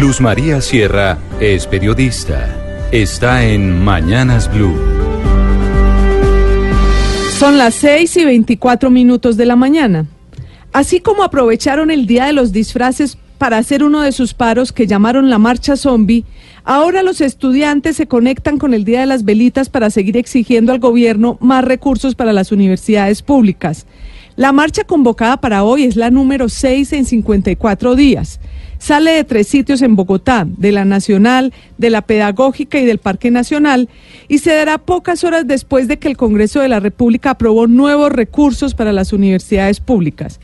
Luz María Sierra es periodista. Está en Mañanas Blue. Son las 6 y 24 minutos de la mañana. Así como aprovecharon el Día de los Disfraces para hacer uno de sus paros que llamaron la Marcha Zombie, ahora los estudiantes se conectan con el Día de las Velitas para seguir exigiendo al gobierno más recursos para las universidades públicas. La marcha convocada para hoy es la número 6 en 54 días. Sale de tres sitios en Bogotá, de la Nacional, de la Pedagógica y del Parque Nacional, y se dará pocas horas después de que el Congreso de la República aprobó nuevos recursos para las universidades públicas.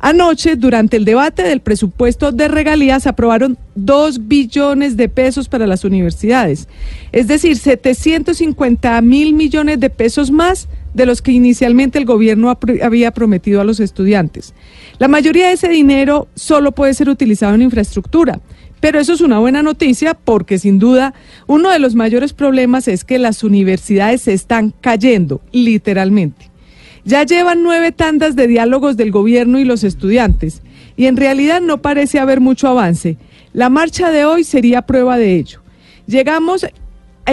Anoche, durante el debate del presupuesto de regalías, aprobaron dos billones de pesos para las universidades, es decir, 750 mil millones de pesos más de los que inicialmente el gobierno había prometido a los estudiantes. La mayoría de ese dinero solo puede ser utilizado en infraestructura. Pero eso es una buena noticia porque sin duda uno de los mayores problemas es que las universidades se están cayendo, literalmente. Ya llevan nueve tandas de diálogos del gobierno y los estudiantes y en realidad no parece haber mucho avance. La marcha de hoy sería prueba de ello. Llegamos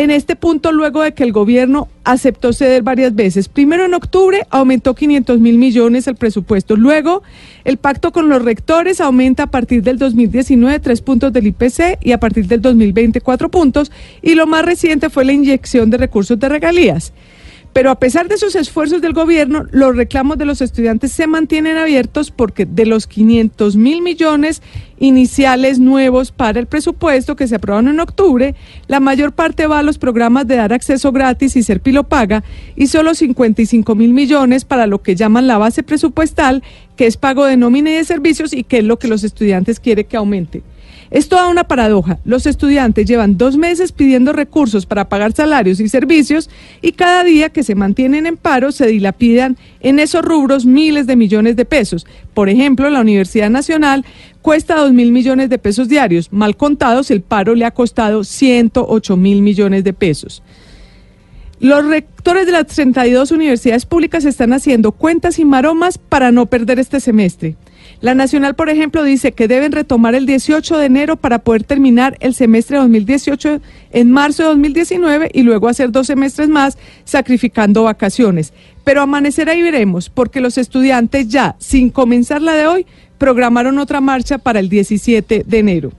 en este punto luego de que el gobierno aceptó ceder varias veces. Primero en octubre aumentó 500 mil millones el presupuesto. Luego el pacto con los rectores aumenta a partir del 2019 tres puntos del IPC y a partir del 2020 cuatro puntos. Y lo más reciente fue la inyección de recursos de regalías. Pero a pesar de esos esfuerzos del gobierno, los reclamos de los estudiantes se mantienen abiertos porque de los 500 mil millones iniciales nuevos para el presupuesto que se aprobaron en octubre, la mayor parte va a los programas de dar acceso gratis y ser paga y solo 55 mil millones para lo que llaman la base presupuestal, que es pago de nómina y de servicios y que es lo que los estudiantes quieren que aumente. Es toda una paradoja. Los estudiantes llevan dos meses pidiendo recursos para pagar salarios y servicios y cada día que se mantienen en paro se dilapidan en esos rubros miles de millones de pesos. Por ejemplo, la Universidad Nacional cuesta dos mil millones de pesos diarios. Mal contados, el paro le ha costado 108 mil millones de pesos. Los rectores de las 32 universidades públicas están haciendo cuentas y maromas para no perder este semestre. La Nacional, por ejemplo, dice que deben retomar el 18 de enero para poder terminar el semestre 2018 en marzo de 2019 y luego hacer dos semestres más sacrificando vacaciones. Pero amanecerá y veremos, porque los estudiantes ya, sin comenzar la de hoy, programaron otra marcha para el 17 de enero.